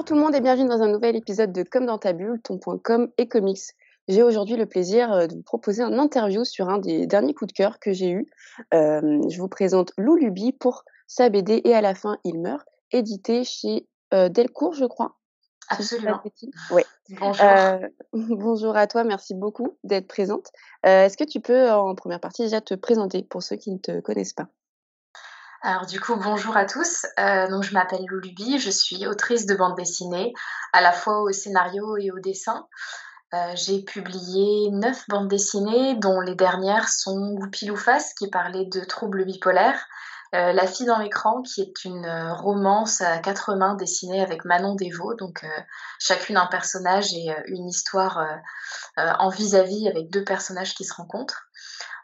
Bonjour tout le monde et bienvenue dans un nouvel épisode de Comme dans ta bulle, ton point com et comics. J'ai aujourd'hui le plaisir euh, de vous proposer un interview sur un des derniers coups de cœur que j'ai eu. Euh, je vous présente Lou Luby pour sa BD Et à la fin, il meurt, édité chez euh, Delcourt, je crois. Absolument. Oui. Bonjour. bonjour à toi, merci beaucoup d'être présente. Est-ce que tu peux, en première partie, déjà te présenter pour ceux qui ne te connaissent pas? Alors du coup, bonjour à tous. Euh, donc je m'appelle Loulubi, je suis autrice de bande dessinée, à la fois au scénario et au dessin. Euh, j'ai publié neuf bandes dessinées, dont les dernières sont Goupilou-Face, qui parlait de troubles bipolaires, euh, La fille dans l'écran, qui est une romance à quatre mains dessinée avec Manon Desvaux, donc chacune un personnage et une histoire en vis-à-vis -vis avec deux personnages qui se rencontrent.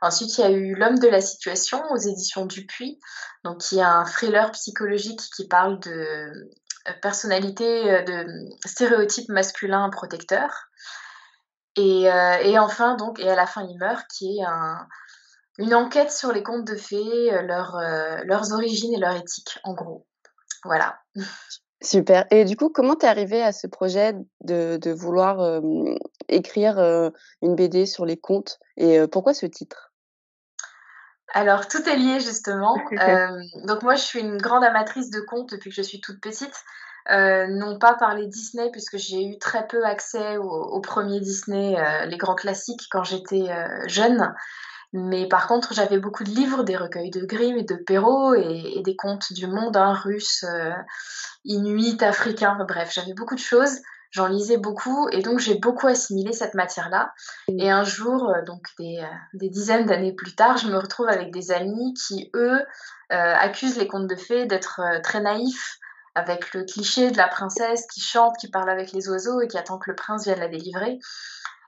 Ensuite, il y a eu L'homme de la situation aux éditions Dupuis, donc qui est un thriller psychologique qui parle de euh, personnalité, euh, de stéréotypes masculins protecteurs. Et, euh, et, enfin, donc, et à la fin, il meurt, qui est un, une enquête sur les contes de fées, leur, leurs origines et leur éthique, en gros. Voilà. Super. Et du coup, comment t'es arrivé à ce projet de, de vouloir écrire une BD sur les contes et pourquoi ce titre? Alors, tout est lié justement. Donc moi, je suis une grande amatrice de contes depuis que je suis toute petite. Non pas par les Disney, puisque j'ai eu très peu accès aux, premiers Disney, les grands classiques, quand j'étais jeune. Mais par contre, j'avais beaucoup de livres, des recueils de Grimm et de Perrault, et, des contes du monde, hein, russe, inuit, africain, bref, j'avais beaucoup de choses j'en lisais beaucoup et donc j'ai beaucoup assimilé cette matière-là. Mmh. Et un jour, euh, donc des, euh, des dizaines d'années plus tard, je me retrouve avec des amis qui, eux, euh, accusent les contes de fées d'être très naïfs, avec le cliché de la princesse qui chante, qui parle avec les oiseaux et qui attend que le prince vienne la délivrer.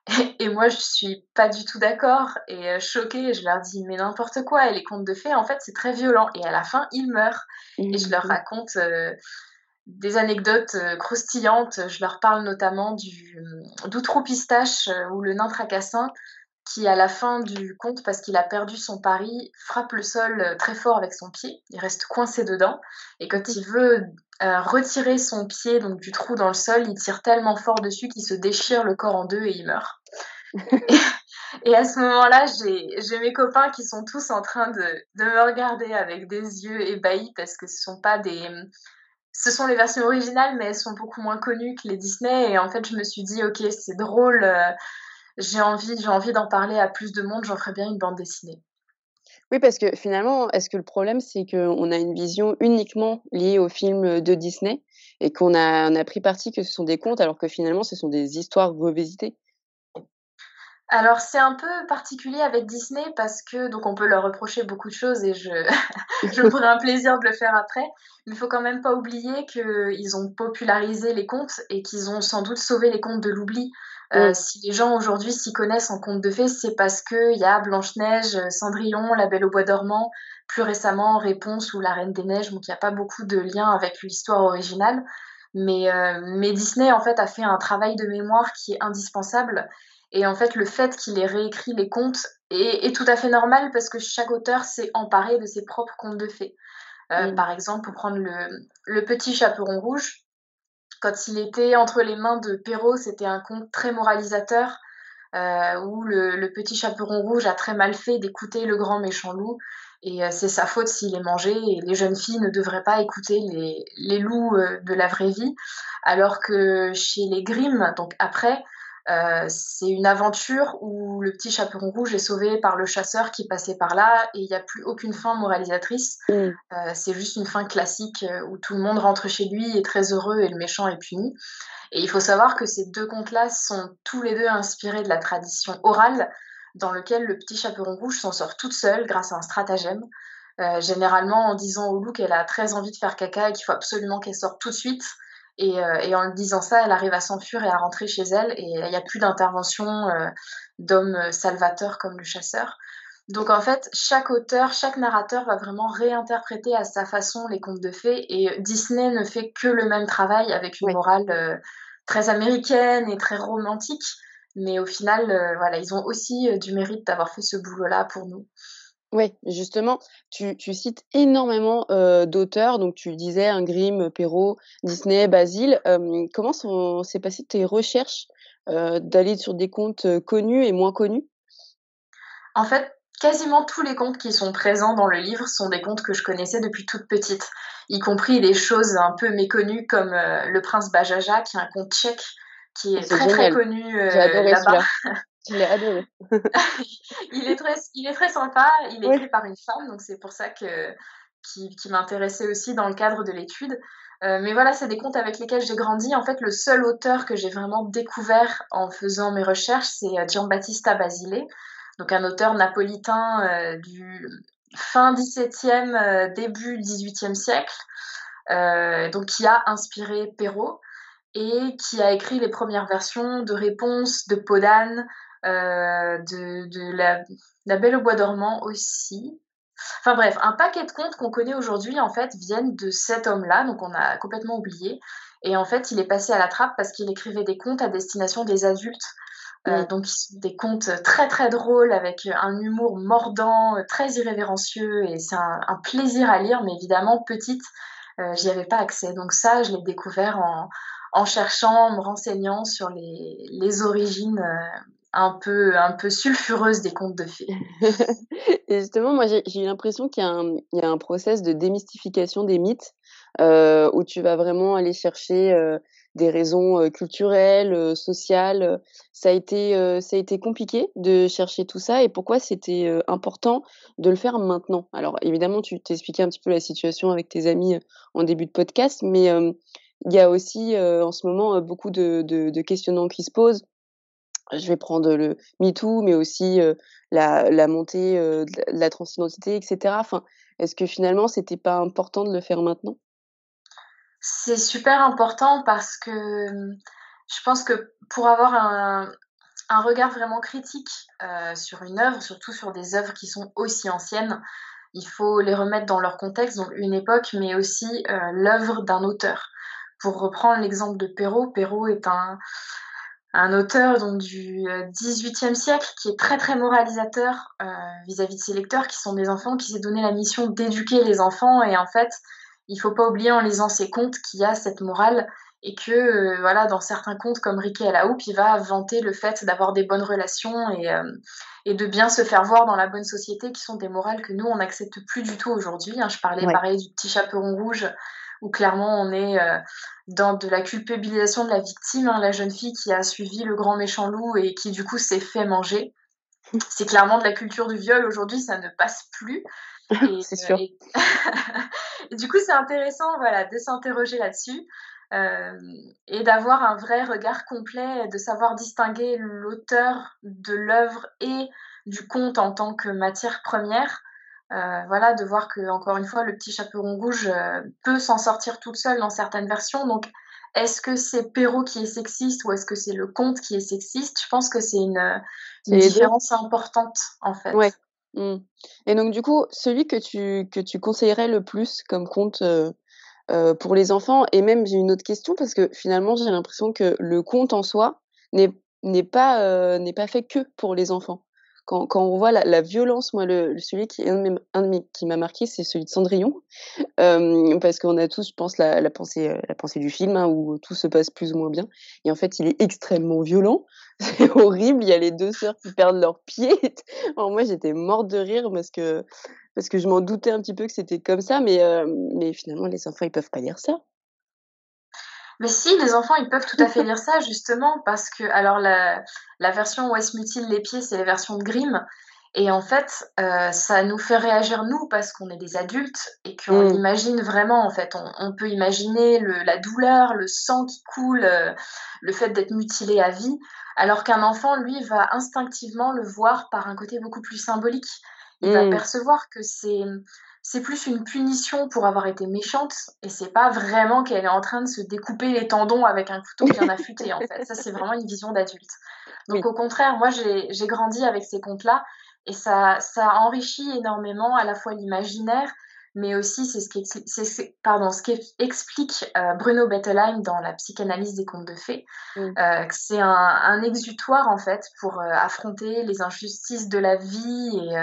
Et, moi, je suis pas du tout d'accord et choquée. Je leur dis, mais n'importe quoi, et les contes de fées, en fait, c'est très violent. Et à la fin, ils meurent. Et je leur mmh. raconte des anecdotes euh, croustillantes. Je leur parle notamment du euh, d'Outrou Pistache euh, ou le nain tracassin qui, à la fin du conte, parce qu'il a perdu son pari, frappe le sol très fort avec son pied. Il reste coincé dedans. Et quand il veut retirer son pied donc du trou dans le sol, il tire tellement fort dessus qu'il se déchire le corps en deux et il meurt. Et, à ce moment-là, j'ai mes copains qui sont tous en train de, me regarder avec des yeux ébahis parce que ce sont pas des ce sont les versions originales, mais elles sont beaucoup moins connues que les Disney. Et en fait, je me suis dit, ok, c'est drôle, euh, j'ai envie, j'ai envie d'en parler à plus de monde, j'en ferai bien une bande dessinée. Oui, parce que finalement, est-ce que le problème, c'est qu'on a une vision uniquement liée aux films de Disney et qu'on a, on a pris parti que ce sont des contes, alors que finalement, ce sont des histoires revisitées? Alors c'est un peu particulier avec Disney parce que donc on peut leur reprocher beaucoup de choses et je je me ferai un plaisir de le faire après. Mais il faut quand même pas oublier qu'ils ont popularisé les contes et qu'ils ont sans doute sauvé les contes de l'oubli. Euh, si les gens aujourd'hui s'y connaissent en contes de fées, c'est parce qu'il y a Blanche-Neige, Cendrillon, La Belle au Bois dormant, plus récemment Réponse ou La Reine des Neiges, donc il n'y a pas beaucoup de liens avec l'histoire originale. Mais, euh, mais Disney en fait a fait un travail de mémoire qui est indispensable et en fait, le fait qu'il ait réécrit les contes est, tout à fait normal parce que chaque auteur s'est emparé de ses propres contes de fées. Euh, par exemple, pour prendre le, Petit Chaperon Rouge, quand il était entre les mains de Perrault, c'était un conte très moralisateur euh, où le, Petit Chaperon Rouge a très mal fait d'écouter le grand méchant loup. Et euh, c'est sa faute s'il est mangé. Et les jeunes filles ne devraient pas écouter les, les loups de la vraie vie. Alors que chez les Grimm, donc après, euh, c'est une aventure où le petit chaperon rouge est sauvé par le chasseur qui passait par là et il n'y a plus aucune fin moralisatrice. Mm. Euh, c'est juste une fin classique euh, où tout le monde rentre chez lui, est très heureux et le méchant est puni. Et il faut savoir que ces deux contes-là sont tous les deux inspirés de la tradition orale dans lequel le petit chaperon rouge s'en sort toute seule grâce à un stratagème. généralement en disant au loup qu'elle a très envie de faire caca et qu'il faut absolument qu'elle sorte tout de suite. Euh, et, en disant ça, elle arrive à s'enfuir et à rentrer chez elle. Et il n'y a plus d'intervention euh, d'hommes salvateurs comme le chasseur. Donc en fait, chaque auteur, chaque narrateur va vraiment réinterpréter à sa façon les contes de fées. Et Disney ne fait que le même travail avec une morale euh, très américaine et très romantique. Mais au final, voilà, ils ont aussi du mérite d'avoir fait ce boulot-là pour nous. Ouais, justement, tu tu cites énormément, d'auteurs, donc tu disais, hein, Grimm, Perrault, Disney, Basile. Comment sont s'est passées tes recherches, d'aller sur des comptes, heu, connus et moins connus? En fait, quasiment tous les contes qui sont présents dans le livre sont des contes que je connaissais depuis toute petite, y compris des choses un peu méconnues comme, Le Prince Bajajak, qui est un conte tchèque qui Oh, est c'est très, très génial. connu, J'ai heu, adoré là-bas. celui-là. Je l'ai adoré. Il est très il est très sympa, il est écrit par une femme, donc c'est pour ça que qui qui m'intéressait aussi dans le cadre de l'étude. Heu, mais voilà, c'est des contes avec lesquels j'ai grandi. En fait, le seul auteur que j'ai vraiment découvert en faisant mes recherches, c'est, heu, Giambattista Basile, donc un auteur napolitain, heu, du fin 17e, heu, début 18e siècle, donc qui a inspiré Perrault et qui a écrit les premières versions de Réponse, de heu, de de La La Belle au bois dormant aussi. Enfin bref, un paquet de contes qu'on connaît aujourd'hui, en fait, viennent de cet homme-là, donc on a complètement oublié et en fait, il est passé à la trappe parce qu'il écrivait des contes à destination des adultes, heu, Mmh. donc des contes très, très drôles avec, un humour mordant, très irrévérencieux et c'est un un plaisir à lire, mais évidemment, petite, heu, j'y avais pas accès. Donc ça, je l'ai découvert en en cherchant, en me renseignant sur les les origines, un peu un peu sulfureuses des contes de fées. Et justement, moi, j'ai l'impression qu'il y a un il y a un process de démystification des mythes, heu, où tu vas vraiment aller chercher, heu, des raisons, heu, culturelles, sociales. Ça a été, ça a été compliqué de chercher tout ça et pourquoi c'était, important de le faire maintenant? Alors évidemment, tu t'expliquais un petit peu la situation avec tes amis, en début de podcast, mais il y a aussi, en ce moment, beaucoup de de questionnements qui se posent. Je vais prendre le MeToo, mais aussi, la montée, de la de la transidentité et cetera. Enfin, est-ce que finalement c'était pas important de le faire maintenant? C'est super important parce que, mmh, je pense que pour avoir un regard vraiment critique, sur une œuvre, surtout sur des œuvres qui sont aussi anciennes, il faut les remettre dans leur contexte, donc une époque, mais aussi, l'œuvre d'un auteur. Pour reprendre l'exemple de Perrault, Perrault est un un auteur donc du, heu, 18e siècle qui est très, très moralisateur, heu, vis-à-vis de ses lecteurs qui sont des enfants, qui s'est donné la mission d'éduquer les enfants et en fait, il faut pas oublier en lisant ses contes qu'il y a cette morale et que, heu, voilà, dans certains contes comme Riquet à la houppe, il va vanter le fait d'avoir des bonnes relations et et de bien se faire voir dans la bonne société, qui sont des morales que nous, on n'accepte plus du tout aujourd'hui, hein. Je parlais Ouais. pareil du Petit Chaperon Rouge où clairement on est, heu, dans de la culpabilisation de la victime, hein, la jeune fille qui a suivi le grand méchant loup et qui du coup s'est fait manger. C'est clairement de la culture du viol aujourd'hui, ça ne passe plus et C'est sûr. et et du coup, c'est intéressant, voilà, de s'interroger là-dessus, hem et d'avoir un vrai regard complet, de savoir distinguer l'auteur de l'œuvre et du conte en tant que matière première. Heu, voilà, de voir qu'encore une fois, le Petit Chaperon Rouge, heu, peut s'en sortir toute seule dans certaines versions. Donc, est-ce que c'est Perrault qui est sexiste ou est-ce que c'est le conte qui est sexiste? Je pense que c'est une, heu, C'est une les 2. différence importante, en fait. Ouais. Mmh et donc du coup, celui que tu que tu conseillerais le plus comme conte, heu, pour les enfants? Et même j'ai une autre question parce que finalement, j'ai l'impression que le conte en soi n'est n'est pas, n'est pas fait que pour les enfants. Quand on voit la violence, moi le celui qui un un de mes qui m'a marqué, c'est celui de Cendrillon. Hem, parce qu'on a tous, je pense, la pensée, heu, la pensée du film, hein, où tout se passe plus ou moins bien et en fait, il est extrêmement violent. C'est horrible, il y a les 2 sœurs qui perdent leurs pieds moi, j'étais morte de rire parce que parce que je m'en doutais un petit peu que c'était comme ça, mais hem, mais finalement, les enfants, ils peuvent pas lire ça. Mais si, les enfants, ils peuvent tout à fait lire ça justement parce que alors la la version où se mutile les pieds, c'est la version de Grimm et en fait, heu, ça nous fait réagir nous parce qu'on est des adultes et qu'on Mmh. l'imagine vraiment en fait. On on peut imaginer le la douleur, le sang qui coule, heu, le fait d'être mutilé à vie, alors qu'un enfant, lui, va instinctivement le voir par un côté beaucoup plus symbolique. Il va Mmh. percevoir que c'est, c'est plus une punition pour avoir été méchante et c'est pas vraiment qu'elle est en train de se découper les tendons avec un couteau bien affûté, en fait. Ça, c'est vraiment une vision d'adulte. Donc Oui. au contraire, moi, j'ai grandi avec ces contes-là et ça ça enrichit énormément à la fois l'imaginaire, mais aussi c'est ce qui pardon, ce qu'explique, heu, Bruno Bettelheim dans La psychanalyse des contes de fées, que c'est un un exutoire, en fait, pour, heu, affronter les injustices de la vie et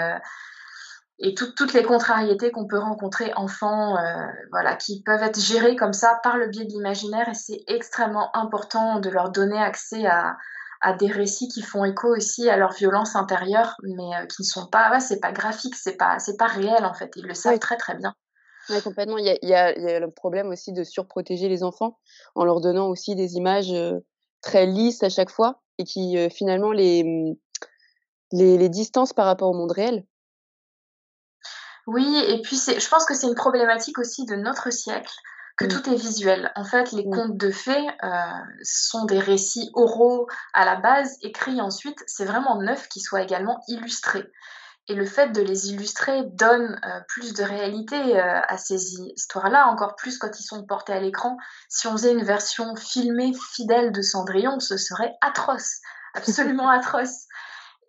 et toutes les contrariétés qu'on peut rencontrer enfants, euh, voilà, qui peuvent être gérées comme ça par le biais de l'imaginaire. Et c'est extrêmement important de leur donner accès à, à, des récits qui font écho aussi à leur violence intérieure, mais euh, qui ne sont pas, ouais, c'est pas graphique, c'est pas, c'est pas réel en fait. Ils le savent très très bien. Oui, complètement. Il y, a, il, y a, il y, a, le problème aussi de surprotéger les enfants en leur donnant aussi des images euh, très lisses à chaque fois et qui finalement les, les, les distancent par rapport au monde réel. Oui, et puis je pense que c'est une problématique aussi de notre siècle, que mmh. tout est visuel. En fait, les mmh. contes de fées euh, sont des récits oraux à la base, écrits ensuite. C'est vraiment neuf qu'ils soient également illustrés. Et le fait de les illustrer donne euh, plus de réalité euh, à ces histoires-là, encore plus quand ils sont portés à l'écran. Si on faisait une version filmée fidèle de Cendrillon, ce serait atroce, absolument atroce.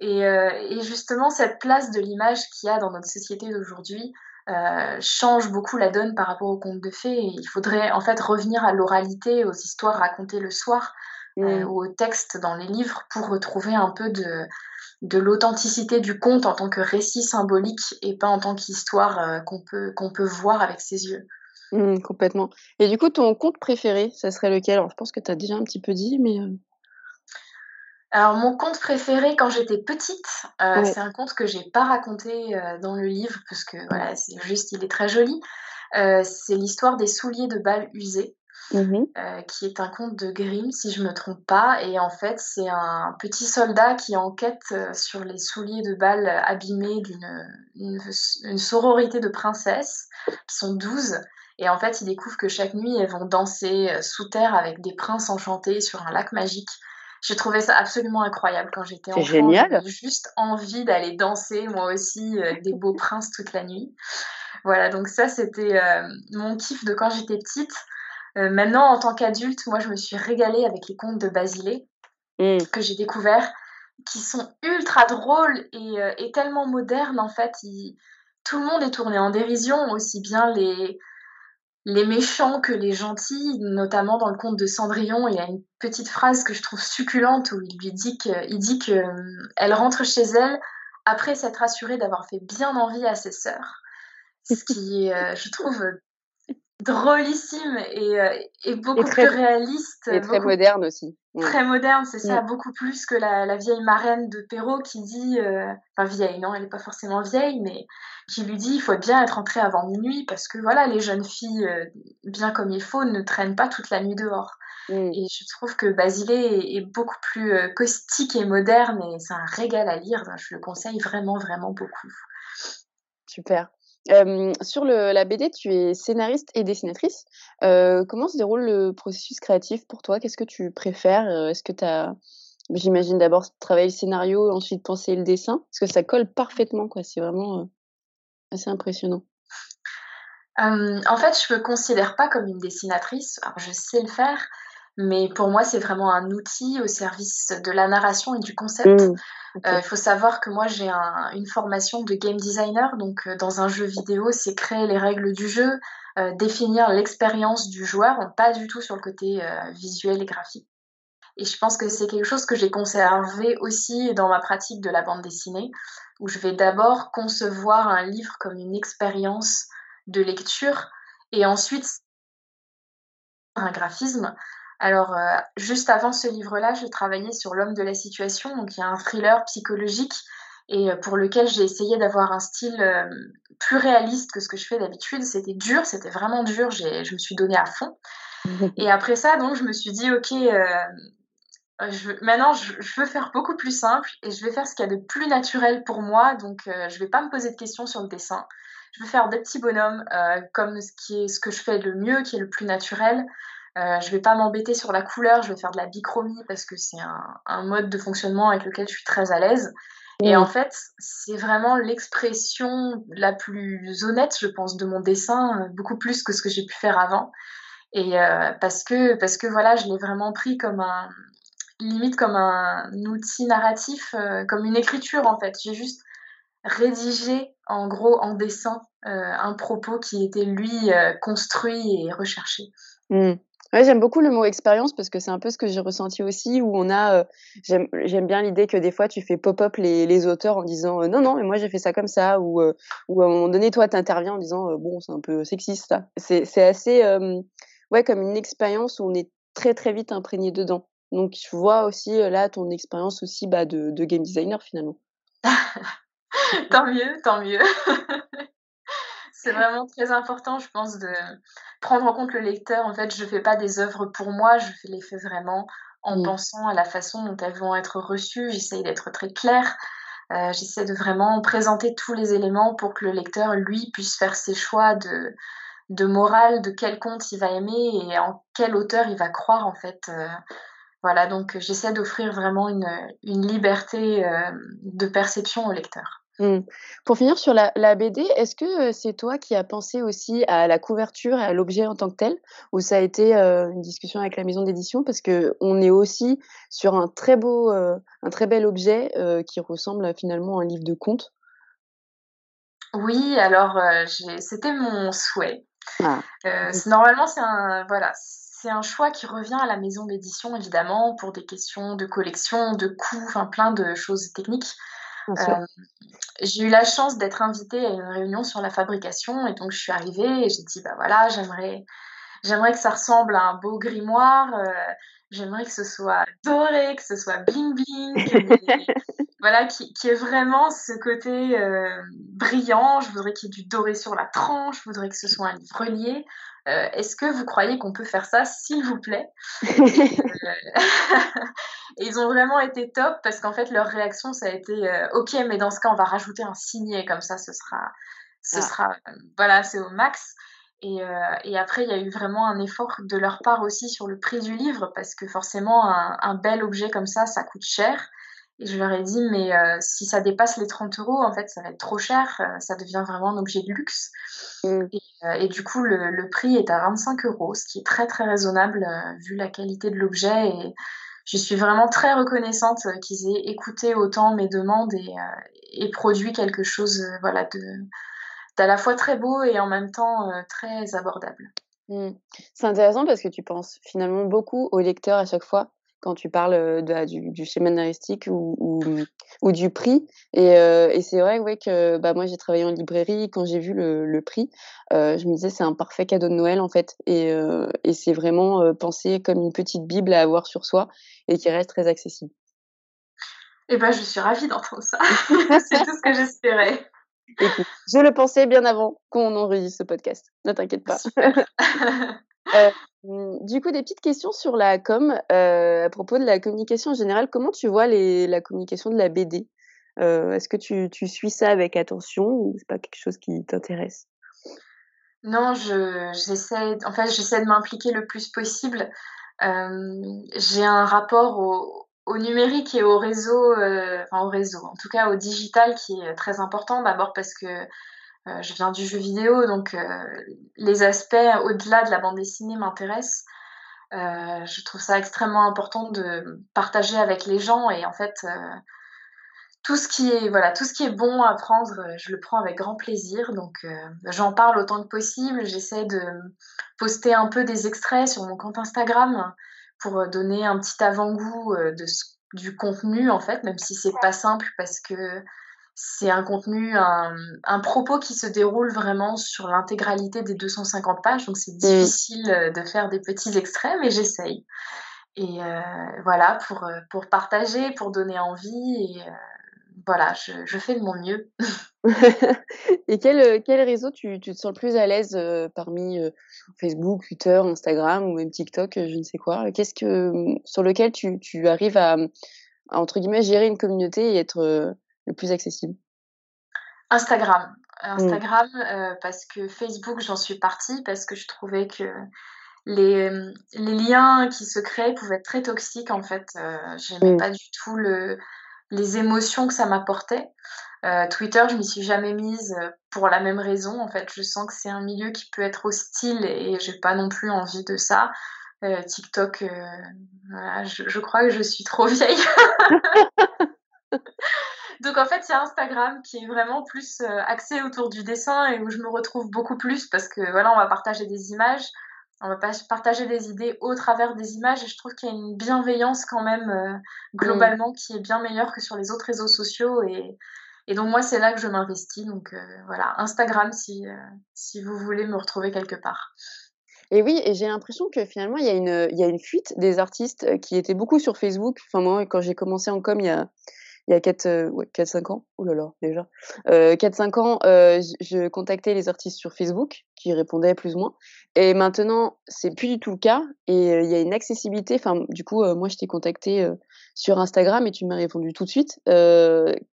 Euh, et, justement, cette place de l'image qu'il y a dans notre société d'aujourd'hui euh, change beaucoup la donne par rapport aux contes de fées. Et il faudrait en fait revenir à l'oralité, aux histoires racontées le soir, euh, mmh. ou aux textes dans les livres pour retrouver un peu de, de l'authenticité du conte en tant que récit symbolique et pas en tant qu'histoire qu'on peut, qu'on peut voir avec ses yeux. Mmh, complètement. Et du coup, ton conte préféré, ça serait lequel? Alors, je pense que tu as déjà un petit peu dit, mais... Alors mon conte préféré quand j'étais petite, euh, c'est un conte que j'ai pas raconté euh, dans le livre parce que voilà, c'est juste, il est très joli. Euh, c'est l'histoire des souliers de bal usés, mmh qui est un conte de Grimm si je me trompe pas. Et en fait, c'est un petit soldat qui enquête sur les souliers de bal abîmés d'une une, sororité de princesses qui sont douze. Et en fait, il découvre que chaque nuit, elles vont danser sous terre avec des princes enchantés sur un lac magique. J'ai trouvé ça absolument incroyable quand j'étais enfant. C'est génial. juste envie d'aller danser moi aussi euh, avec des beaux princes toute la nuit. Voilà, donc ça c'était euh, mon kiff de quand j'étais petite. Euh, maintenant, en tant qu'adulte, moi je me suis régalée avec les contes de Basile mmh. que j'ai découverts, qui sont ultra drôles et, tellement modernes en fait. Tout le monde est tourné en dérision, aussi bien les, les méchants que les gentils, notamment dans le conte de Cendrillon, il y a une petite phrase que je trouve succulente où il lui dit que, dit que euh, elle rentre chez elle après s'être assurée d'avoir fait bien envie à ses sœurs. Ce qui euh, je trouve, drôlissime et, euh, et beaucoup plus réaliste. Et très moderne aussi. Très moderne, c'est ça, mm. beaucoup plus que la, la, vieille marraine de Perrault qui dit, euh, enfin vieille, non, elle n'est pas forcément vieille, mais qui lui dit il faut bien être entré avant minuit parce que voilà, les jeunes filles, euh, bien comme il faut, ne traînent pas toute la nuit dehors. Mm. Et je trouve que Basile est, beaucoup plus caustique et moderne et c'est un régal à lire. Je le conseille vraiment, vraiment beaucoup. Super sur le, la BD, tu es scénariste et dessinatrice. comment se déroule le processus créatif pour toi? Qu'est-ce que tu préfères? Est-ce que tu as, j'imagine d'abord travailler le scénario, ensuite penser le dessin? Parce que ça colle parfaitement, quoi. C'est vraiment assez impressionnant. en fait, je me considère pas comme une dessinatrice. Je sais le faire, mais pour moi, c'est vraiment un outil au service de la narration et du concept. Mmh. Euh, il faut savoir que moi, j'ai une formation de game designer. Donc, euh, dans un jeu vidéo, c'est créer les règles du jeu, euh, définir l'expérience du joueur, pas du tout sur le côté visuel et graphique. Et je pense que c'est quelque chose que j'ai conservé aussi dans ma pratique de la bande dessinée, où je vais d'abord concevoir un livre comme une expérience de lecture et ensuite un graphisme alors, euh, juste avant ce livre-là, je travaillais sur L'homme de la situation, donc il y a un thriller psychologique et euh, pour lequel j'ai essayé d'avoir un style euh, plus réaliste que ce que je fais d'habitude. C'était dur, c'était vraiment dur, je me suis donnée à fond. Et après ça, donc, je me suis dit, ok, maintenant, je, veux faire beaucoup plus simple et je vais faire ce qu'il y a de plus naturel pour moi. Donc, je ne vais pas me poser de questions sur le dessin. Je vais faire des petits bonhommes comme ce, qui est, ce que je fais le mieux, qui est le plus naturel. Euh, je vais pas m'embêter sur la couleur, je vais faire de la bichromie parce que c'est un, mode de fonctionnement avec lequel je suis très à l'aise. Et en fait, c'est vraiment l'expression la plus honnête, je pense, de mon dessin, euh, beaucoup plus que ce que j'ai pu faire avant. Et euh, parce que parce que voilà, je l'ai vraiment pris comme un limite comme un outil narratif, comme une écriture en fait. J'ai juste rédigé en gros en dessin un propos qui était lui construit et recherché. Mmh. Ouais, j'aime beaucoup le mot expérience parce que c'est un peu ce que j'ai ressenti aussi où on a, heu, j'aime bien l'idée que des fois tu fais pop-up les les auteurs en disant, heu: «Non, non, mais moi j'ai fait ça comme ça» ou, heu, ou à un moment donné toi tu interviens en disant, heu: «Bon c'est un peu sexiste ça». C'est assez, hem, ouais comme une expérience où on est très, très vite imprégné dedans. Donc je vois aussi, là ton expérience aussi, bah, de de game designer finalement. Tant mieux, tant mieux. C'est vraiment très important, je pense, de prendre en compte le lecteur. En fait, je fais pas des œuvres pour moi, je les fais vraiment en Mmh. pensant à la façon dont elles vont être reçues. J'essaye d'être très claire, heu, j'essaie de vraiment présenter tous les éléments pour que le lecteur, lui, puisse faire ses choix de de morale, de quel conte il va aimer et en quel auteur il va croire, en fait, heu, voilà, donc j'essaie d'offrir vraiment une, une liberté, hem, de perception au lecteur. Mmh. Pour finir sur la la BD, est-ce que, heu, c'est toi qui as pensé aussi à la couverture et à l'objet en tant que tel? Ou ça a été, heu, une discussion avec la maison d'édition? Parce qu'on est aussi sur un très beau, heu, un très bel objet, qui ressemble finalement à un livre de contes. Oui, alors, c'était mon souhait. Ah. Mmh normalement, c'est un voilà, c'est un choix qui revient à la maison d'édition évidemment pour des questions de collection, de coûts, enfin plein de choses techniques. Hem, j'ai eu la chance d'être invitée à une réunion sur la fabrication et donc je suis arrivée et j'ai dit: «Bah, voilà, j'aimerais j'aimerais que ça ressemble à un beau grimoire, heu, j'aimerais que ce soit doré, que ce soit bling bling, voilà, qui qui ait vraiment ce côté, heu, brillant. Je voudrais qu'il y ait du doré sur la tranche, je voudrais que ce soit un livre relié. Heu, est-ce que vous croyez qu'on peut faire ça, s'il vous plaît?» et et ils ont vraiment été top parce qu'en fait, leur réaction, ça a été, heu: «OK, mais dans ce cas, on va rajouter un signet comme ça, ce sera ce Ah. sera, voilà, c'est au max» et et après, il y a eu vraiment un effort de leur part aussi sur le prix du livre parce que forcément un un bel objet comme ça, ça coûte cher et je leur ai dit: «Mais heu, si ça dépasse les 30 €, en fait, ça va être trop cher, heu, ça devient vraiment un objet de luxe» et heu et du coup, le le prix est à 25 €, ce qui est très, très raisonnable, vu la qualité de l'objet et je suis vraiment très reconnaissante, qu'ils aient écouté autant mes demandes et produit quelque chose, voilà, de d'à la fois très beau et en même temps, très abordable. Mmh. C'est intéressant parce que tu penses finalement beaucoup au lecteur à chaque fois quand tu parles, de la du du schéma narratif ou ou, ou du prix et et c'est vrai, ouais, que, bah, moi j'ai travaillé en librairie. Quand j'ai vu le le prix, heu, je me disais: «C'est un parfait cadeau de Noël, en fait» et et c'est vraiment, pensé comme une petite bible à avoir sur soi et qui reste très accessible. Et bah, je suis ravie d'entendre ça. C'est tout ce que j'espérais. Écoute, je le pensais bien avant qu'on enregistre ce podcast, ne t'inquiète pas. Hem, du coup, des petites questions sur la com, heu, à propos de la communication en général. Comment tu vois la communication de la BD? Heu, est-ce que tu tu suis ça avec attention ou c'est pas quelque chose qui t'intéresse? Non, je j'essaie en fait, j'essaie de m'impliquer le plus possible. J'ai un rapport au numérique et au réseau, enfin au réseau, en tout cas au digital qui est très important. D'abord parce que, heu, je viens du jeu vidéo donc heu, les aspects au-delà de la bande dessinée m'intéressent. Heu, je trouve ça extrêmement important de partager avec les gens et en fait, tout ce qui est bon à prendre, je le prends avec grand plaisir donc j'en parle autant que possible. J'essaie de poster un peu des extraits sur mon compte Instagram pour, donner un petit avant-goût, du contenu en fait, même si c'est pas simple parce que c'est un contenu, un un propos qui se déroule vraiment sur l'intégralité des 250 pages, donc c'est difficile, heu, de faire des petits extraits, mais j'essaye et heu, voilà pour, heu, pour partager, pour donner envie et voilà, je je fais de mon mieux. Et quel, quel réseau tu tu te sens le plus à l'aise, parmi, Facebook, Twitter, Instagram ou même TikTok, je ne sais quoi? Qu'est-ce que, sur lequel tu tu arrives à, à entre guillemets «gérer une communauté» et être, le plus accessible? Instagram. Mmh. Instagram, heu, parce que Facebook, j'en suis partie parce que je trouvais que les, mmh, les liens qui se créaient pouvaient être très toxiques en fait, heu, j'aimais Mmh. pas du tout le les émotions que ça m'apportait. Heu, Twitter, je m'y suis jamais mise, heu, pour la même raison en fait. Je sens que c'est un milieu qui peut être hostile et j'ai pas non plus envie de ça. TikTok, heu, voilà, je je crois que je suis trop vieille. Donc en fait, il y a Instagram qui est vraiment plus, heu, axé autour du dessin et où je me retrouve beaucoup plus parce que voilà, on va partager des images on va partager des idées au travers des images et je trouve qu'il y a une bienveillance quand même mmh. globalement qui est bien meilleure que sur les autres réseaux sociaux et, et donc moi c'est là que je m'investis donc voilà Instagram si si vous voulez me retrouver quelque part. Et oui, et j'ai l'impression que finalement, il y, a une, il y a une fuite des artistes qui étaient beaucoup sur Facebook. Enfin, moi, quand j'ai commencé en com, il y a, il y a 4, euh, ouais, 4-5 ans, oh là là, déjà, euh, 4-5 ans, euh, je contactais les artistes sur Facebook qui répondaient plus ou moins. Et maintenant, c'est plus du tout le cas. Et euh, il y a une accessibilité. Enfin, du coup, euh, moi, je t'ai contacté sur Instagram et tu m'as répondu tout de suite.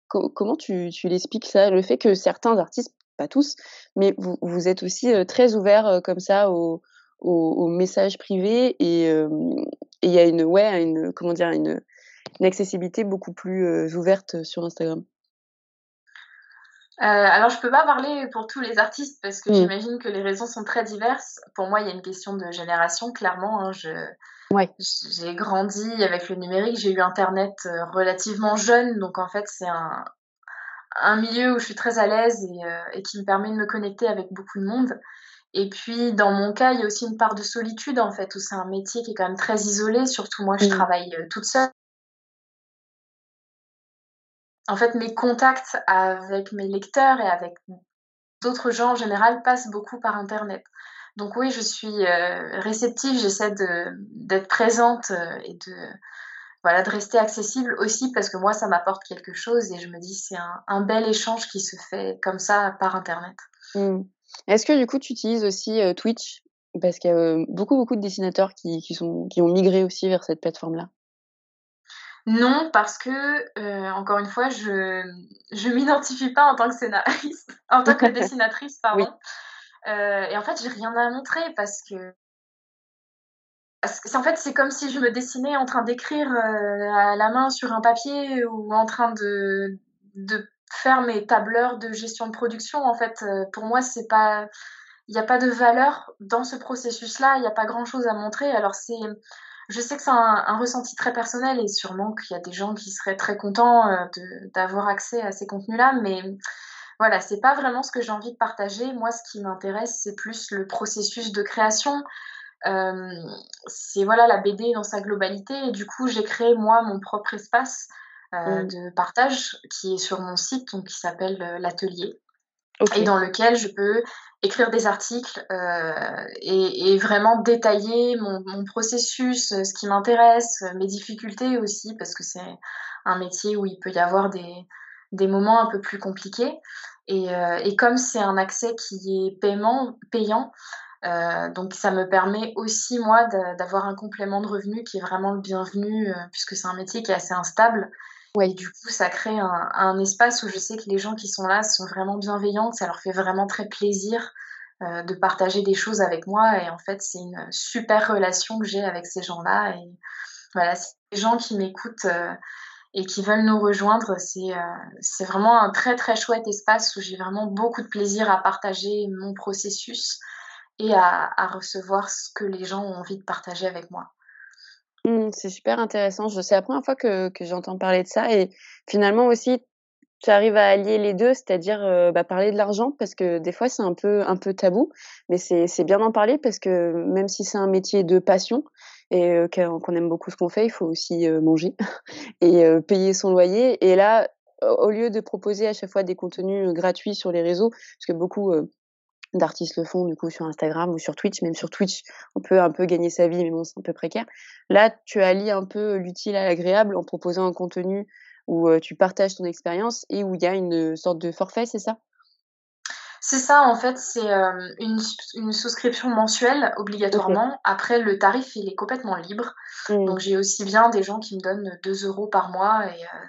comment tu, tu l'expliques ça Le fait que certains artistes, pas tous, mais vous, vous êtes aussi très ouverts comme ça aux, aux, messages privés et il y a une, ouais, une, comment dire, une une accessibilité beaucoup plus ouverte sur Instagram euh, alors, je peux pas parler pour tous les artistes parce que mmh. j'imagine que les raisons sont très diverses. Pour moi, il y a une question de génération, clairement. Hein. Je, J'ai grandi avec le numérique, j'ai eu Internet relativement jeune, donc en fait, c'est un, un milieu où je suis très à l'aise et, et, qui me permet de me connecter avec beaucoup de monde. Et puis, dans mon cas, il y a aussi une part de solitude, en fait, où c'est un métier qui est quand même très isolé. Surtout moi, je mmh. travaille toute seule. En fait, mes contacts avec mes lecteurs et avec d'autres gens en général passent beaucoup par Internet. Donc oui, je suis euh, réceptive, j'essaie d'être présente euh, et de, voilà, de rester accessible aussi parce que moi, ça m'apporte quelque chose et je me dis c'est un, bel échange qui se fait comme ça par Internet. Mmh. Est-ce que du coup, tu utilises aussi euh, Twitch? Parce qu'il y a beaucoup, beaucoup de dessinateurs qui, ont migré aussi vers cette plateforme-là. Non, parce que, euh, encore une fois, je je m'identifie pas en tant que scénariste, en tant que dessinatrice, pardon. Euh, et en fait, j'ai rien à montrer parce que parce que en fait, c'est comme si je me dessinais en train d'écrire, euh, à la main sur un papier ou en train de de faire mes tableurs de gestion de production. En fait, pour moi, c'est pas il y a pas de valeur dans ce processus-là, il y a pas grand-chose à montrer. Alors c'est je sais que c'est un, ressenti très personnel et sûrement qu'il y a des gens qui seraient très contents euh, d'avoir accès à ces contenus-là, mais voilà, c'est pas vraiment ce que j'ai envie de partager. Moi, ce qui m'intéresse, c'est plus le processus de création. Euh, c'est voilà la BD dans sa globalité et du coup j'ai créé moi mon propre espace euh, mmh. de partage qui est sur mon site donc qui s'appelle l'atelier et dans lequel je peux écrire des articles euh, et, vraiment détailler mon, processus, euh, ce qui m'intéresse, euh, mes difficultés aussi, parce que c'est un métier où il peut y avoir des, des moments un peu plus compliqués. Et, comme c'est un accès qui est paiement, payant, donc ça me permet aussi moi d'avoir un complément de revenu qui est vraiment le bienvenu, puisque c'est un métier qui est assez instable Ouais, du coup, ça crée un, un, espace où je sais que les gens qui sont là sont vraiment bienveillants, ça leur fait vraiment très plaisir euh, de partager des choses avec moi. Et en fait, c'est une super relation que j'ai avec ces gens-là. Et voilà, c'est des gens qui m'écoutent euh, et qui veulent nous rejoindre. C'est euh, c'est vraiment un très très chouette espace où j'ai vraiment beaucoup de plaisir à partager mon processus et à, à recevoir ce que les gens ont envie de partager avec moi. C'est super intéressant. C'est la première fois que que j'entends parler de ça et finalement aussi, tu arrives à allier les deux, c'est-à-dire, heu, bah, parler de l'argent parce que des fois c'est un peu un peu tabou, mais c'est bien d'en parler parce que même si c'est un métier de passion et heu, qu'on aime beaucoup ce qu'on fait, il faut aussi, heu, manger et payer son loyer et là, au lieu de proposer à chaque fois des contenus, gratuits sur les réseaux, parce que beaucoup, d'artistes le font du coup sur Instagram ou sur Twitch. Même sur Twitch, on peut un peu gagner sa vie, mais bon, c'est un peu précaire. Là, tu allies un peu l'utile à l'agréable en proposant un contenu où euh, tu partages ton expérience et où il y a une sorte de forfait, c'est ça? C'est ça, en fait, c'est euh, une, une, souscription mensuelle obligatoirement. Après, le tarif, il est complètement libre. Mmh. Donc, j'ai aussi bien des gens qui me donnent 2 euros par mois et euh,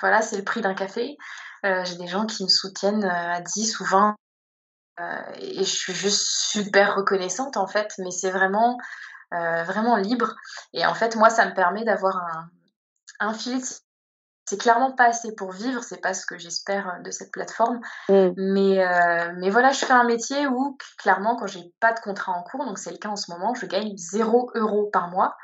voilà, c'est le prix d'un café. j'ai des gens qui me soutiennent à 10 ou 20 euh, et je suis juste super reconnaissante en fait, mais c'est vraiment, euh, vraiment libre. Et en fait, moi, ça me permet d'avoir un, un filet c'est clairement pas assez pour vivre, c'est pas ce que j'espère euh, de cette plateforme. Mmh. Mais, euh, mais voilà, je fais un métier où, clairement, quand j'ai pas de contrat en cours, donc c'est le cas en ce moment, je gagne 0 euros par mois.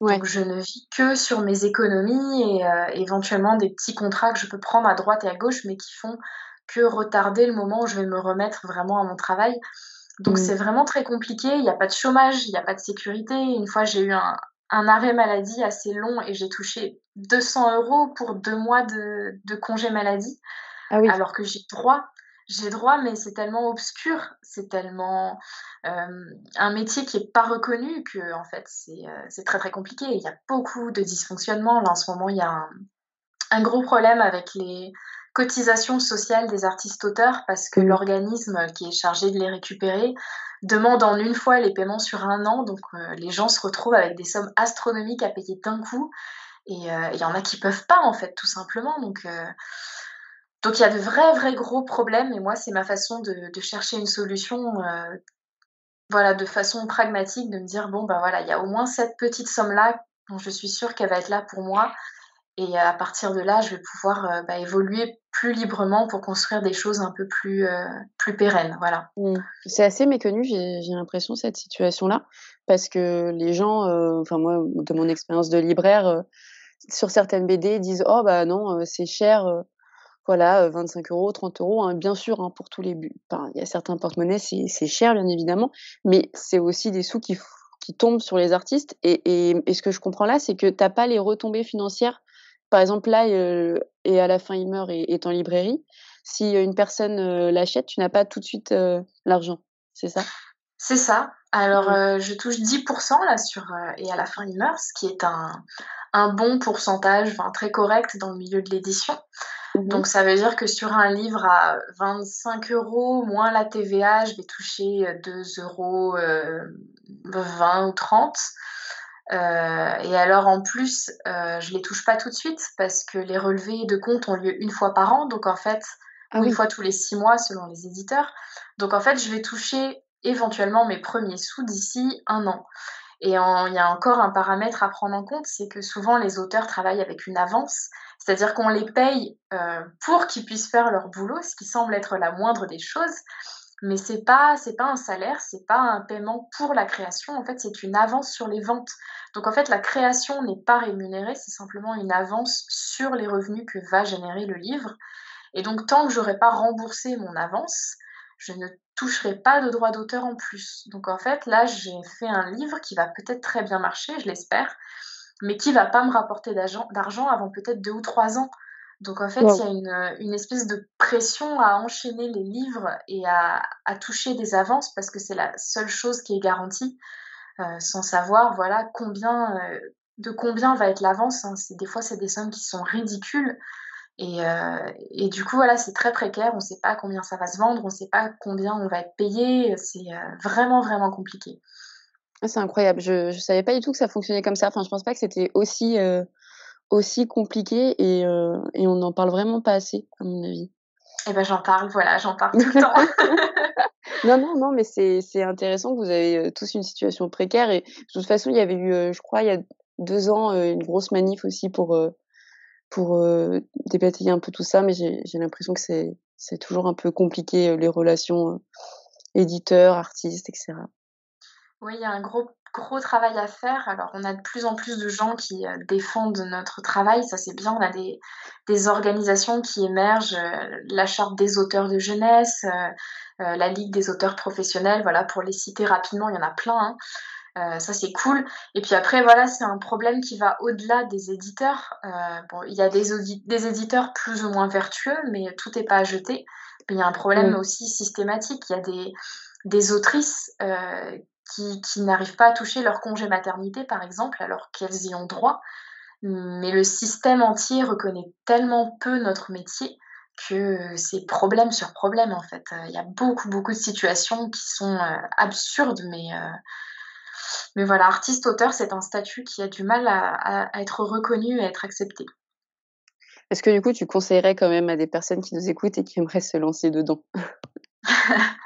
Donc je ne vis que sur mes économies et euh, éventuellement des petits contrats que je peux prendre à droite et à gauche, mais qui font que retarder le moment où je vais me remettre vraiment à mon travail. Donc, c'est vraiment très compliqué. Il n'y a pas de chômage, il n'y a pas de sécurité. Une fois, j'ai eu un, un arrêt maladie assez long et j'ai touché 200 euros pour deux mois de, de congé maladie. Ah oui. Alors que j'ai droit j'ai droit, mais c'est tellement obscur, c'est tellement euh, un métier qui n'est pas reconnu que en fait euh, c'est très très compliqué. Il y a beaucoup de dysfonctionnements. Là en ce moment, il y a un, un gros problème avec les cotisations sociales des artistes-auteurs parce que mmh. l'organisme qui est chargé de les récupérer demande en une fois les paiements sur un an. Donc euh, les gens se retrouvent avec des sommes astronomiques à payer d'un coup. Et il y en a qui peuvent pas en fait, tout simplement. Donc donc il y a de vrais, vrais gros problèmes et moi, c'est ma façon de, chercher une solution, euh, voilà, de façon pragmatique, de me dire, bon, ben voilà, il y a au moins cette petite somme-là dont je suis sûre qu'elle va être là pour moi. Et à partir de là, je vais pouvoir euh, bah, évoluer plus librement pour construire des choses un peu plus, euh, plus pérennes. Voilà. Mmh. C'est assez méconnu, j'ai l'impression, cette situation-là, parce que les gens, enfin moi, de mon expérience de libraire, sur certaines BD, disent Oh, bah non, c'est cher voilà, 25 euros, 30 euros, hein, bien sûr, hein, pour tous les buts. Il y a certains porte-monnaies, c'est cher, bien évidemment, mais c'est aussi des sous qui, qui tombent sur les artistes. Et, et, ce que je comprends là, c'est que tu n'as pas les retombées financières. Par exemple, là, et à la fin, il meurt et est en librairie. Si une personne l'achète, tu n'as pas tout de suite l'argent. C'est ça? C'est ça. Alors, mmh. je touche 10% là sur et à la fin, il meurt, ce qui est un, un bon pourcentage, très correct dans le milieu de l'édition. Mmh Donc ça veut dire que sur un livre à 25 euros moins la TVA, je vais toucher 2 euros 20 ou 30. Euh, et alors en plus, euh, je les touche pas tout de suite parce que les relevés de compte ont lieu une fois par an, donc en fait, ah une fois tous les six mois selon les éditeurs. Donc en fait, je vais toucher éventuellement mes premiers sous d'ici un an. Et il y a encore un paramètre à prendre en compte, c'est que souvent les auteurs travaillent avec une avance, c'est-à-dire qu'on les paye euh, pour qu'ils puissent faire leur boulot, ce qui semble être la moindre des choses, mais c'est pas c'est pas un salaire, c'est pas un paiement pour la création, en fait c'est une avance sur les ventes. Donc en fait la création n'est pas rémunérée, c'est simplement une avance sur les revenus que va générer le livre. Et donc tant que j'aurai pas remboursé mon avance, je ne toucherai pas de droit d'auteur en plus. Donc en fait, là, j'ai fait un livre qui va peut-être très bien marcher, je l'espère, mais qui va pas me rapporter d'argent avant peut-être deux ou trois ans. Donc en fait, il y a une, espèce de pression à enchaîner les livres et à, toucher des avances parce que c'est la seule chose qui est garantie, euh, sans savoir voilà combien euh, de combien va être l'avance. Hein. Des fois, c'est des sommes qui sont ridicules. Euh, et, du coup, voilà, c'est très précaire. On ne sait pas combien ça va se vendre, on ne sait pas combien on va être payé. C'est euh, vraiment, vraiment compliqué. Ah, c'est incroyable. Je ne savais pas du tout que ça fonctionnait comme ça. Enfin, je ne pense pas que c'était aussi, euh, aussi compliqué et, et on n'en parle vraiment pas assez, à mon avis. Eh ben, j'en parle, voilà, j'en parle tout le temps. non, non, non, mais c'est intéressant que vous avez tous une situation précaire. Et de toute façon, il y avait eu, je crois, il y a deux ans, une grosse manif aussi pour pour euh, débatailler un peu tout ça, mais j'ai l'impression que c'est toujours un peu compliqué euh, les relations euh, éditeurs, artistes, etc. Oui, il y a un gros gros travail à faire. Alors, on a de plus en plus de gens qui défendent notre travail, ça c'est bien. On a des, des, organisations qui émergent, la Charte des auteurs de jeunesse, la Ligue des auteurs professionnels, voilà, pour les citer rapidement, il y en a plein. Hein. Euh, ça c'est cool. Et puis après, voilà, c'est un problème qui va au-delà des éditeurs. Euh, bon, il y a des, des éditeurs plus ou moins vertueux, mais tout n'est pas à jeter. il y a un problème mm. aussi systématique. Il y a des, des autrices euh, qui, qui n'arrivent pas à toucher leur congé maternité, par exemple, alors qu'elles y ont droit. Mais le système entier reconnaît tellement peu notre métier que c'est problème sur problème en fait. Il y a beaucoup beaucoup de situations qui sont absurdes, mais mais voilà, artiste-auteur, c'est un statut qui a du mal à, être reconnu et à être accepté. Est-ce que du coup, tu conseillerais quand même à des personnes qui nous écoutent et qui aimeraient se lancer dedans?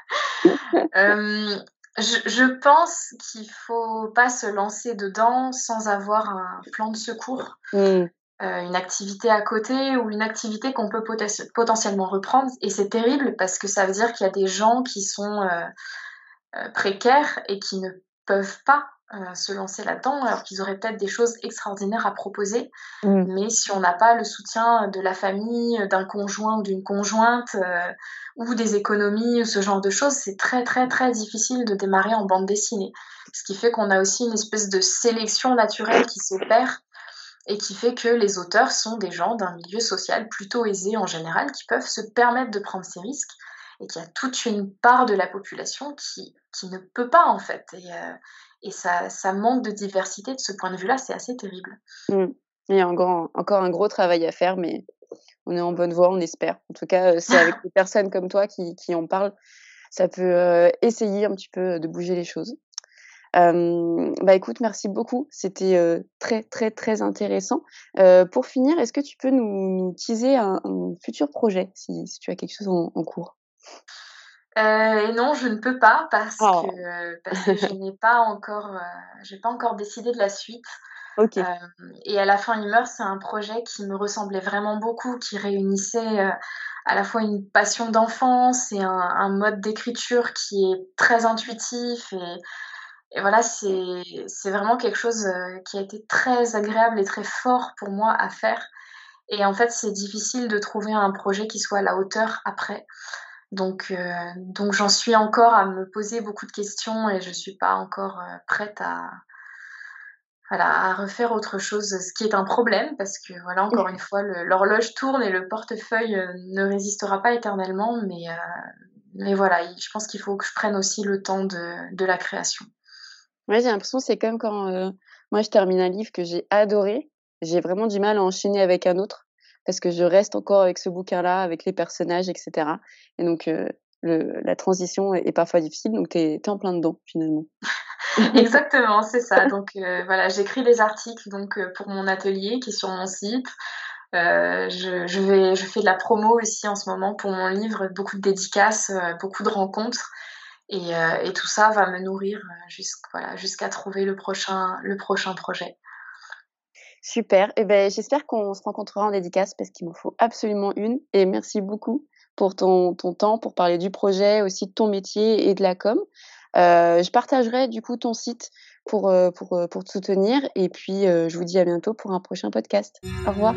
Euh, je, pense qu'il faut pas se lancer dedans sans avoir un plan de secours, mmh. euh, une activité à côté ou une activité qu'on peut potentiellement reprendre. Et c'est terrible parce que ça veut dire qu'il y a des gens qui sont euh, précaires et qui ne peuvent pas euh, se lancer là-dedans, alors qu'ils auraient peut-être des choses extraordinaires à proposer. Mmh. Mais si on n'a pas le soutien de la famille, d'un conjoint ou d'une conjointe, euh, ou des économies, ce genre de choses, c'est très très très difficile de démarrer en bande dessinée. Ce qui fait qu'on a aussi une espèce de sélection naturelle qui s'opère et qui fait que les auteurs sont des gens d'un milieu social plutôt aisé en général, qui peuvent se permettre de prendre ces risques, et qu'il y a toute une part de la population qui, qui ne peut pas en fait. Et, euh, et ça, ça, manque de diversité de ce point de vue-là, c'est assez terrible. Mmh. Il y a encore, encore un gros travail à faire, mais on est en bonne voie, on espère. En tout cas, euh, c'est avec des personnes comme toi qui, qui en parlent, ça peut euh, essayer un petit peu de bouger les choses. Euh, bah écoute, merci beaucoup. C'était euh, très très très intéressant. Euh, pour finir, est-ce que tu peux nous, nous teaser un, un, futur projet si, si, tu as quelque chose en, en cours? Euh, non, je ne peux pas parce oh. que, parce que je n'ai pas encore, euh, j'ai pas encore décidé de la suite. Okay. Euh, et à la fin, il meurt, c'est un projet qui me ressemblait vraiment beaucoup, qui réunissait à la fois une passion d'enfance et un, un mode d'écriture qui est très intuitif. Et, et voilà, c'est vraiment quelque chose qui a été très agréable et très fort pour moi à faire. Et en fait, c'est difficile de trouver un projet qui soit à la hauteur après. Donc, euh, donc j'en suis encore à me poser beaucoup de questions et je suis pas encore euh, prête à, voilà, à refaire autre chose, ce qui est un problème parce que voilà, encore une fois, l'horloge tourne et le portefeuille euh, ne résistera pas éternellement, mais, euh, mais voilà, je pense qu'il faut que je prenne aussi le temps de, de la création. Ouais, j'ai l'impression c'est comme quand moi je termine un livre que j'ai adoré, j'ai vraiment du mal à enchaîner avec un autre parce que je reste encore avec ce bouquin-là, avec les personnages, etc. Et donc, euh, la transition est, parfois difficile, donc tu es, en plein dedans, finalement. Exactement, c'est ça. Donc, euh, voilà, j'écris des articles donc, euh, pour mon atelier qui est sur mon site. Je, fais de la promo aussi en ce moment pour mon livre, beaucoup de dédicaces, beaucoup de rencontres. Et, tout ça va me nourrir jusqu'à trouver le prochain projet. Super. Et eh ben, j'espère qu'on se rencontrera en dédicace parce qu'il m'en faut absolument une. Et merci beaucoup pour ton, ton, temps, pour parler du projet, aussi de ton métier et de la com. Euh, je partagerai du coup ton site pour, euh, pour, euh, pour te soutenir. Et puis, euh, je vous dis à bientôt pour un prochain podcast. Au revoir.